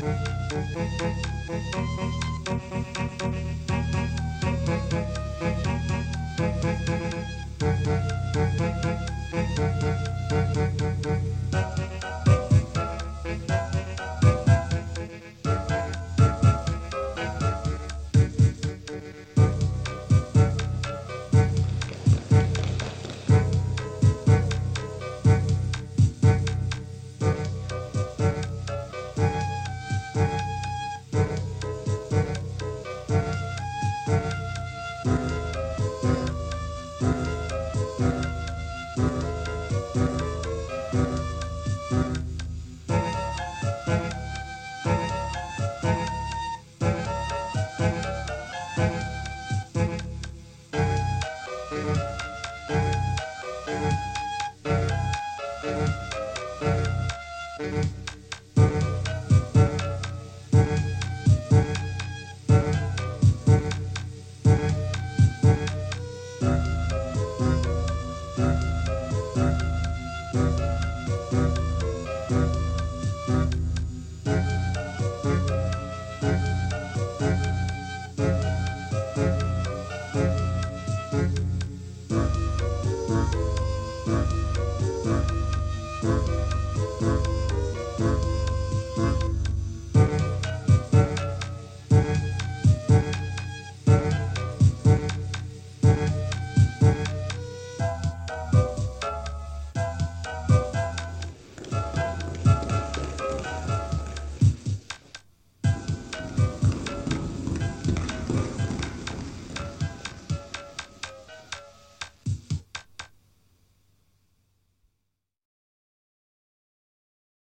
thank you Müzik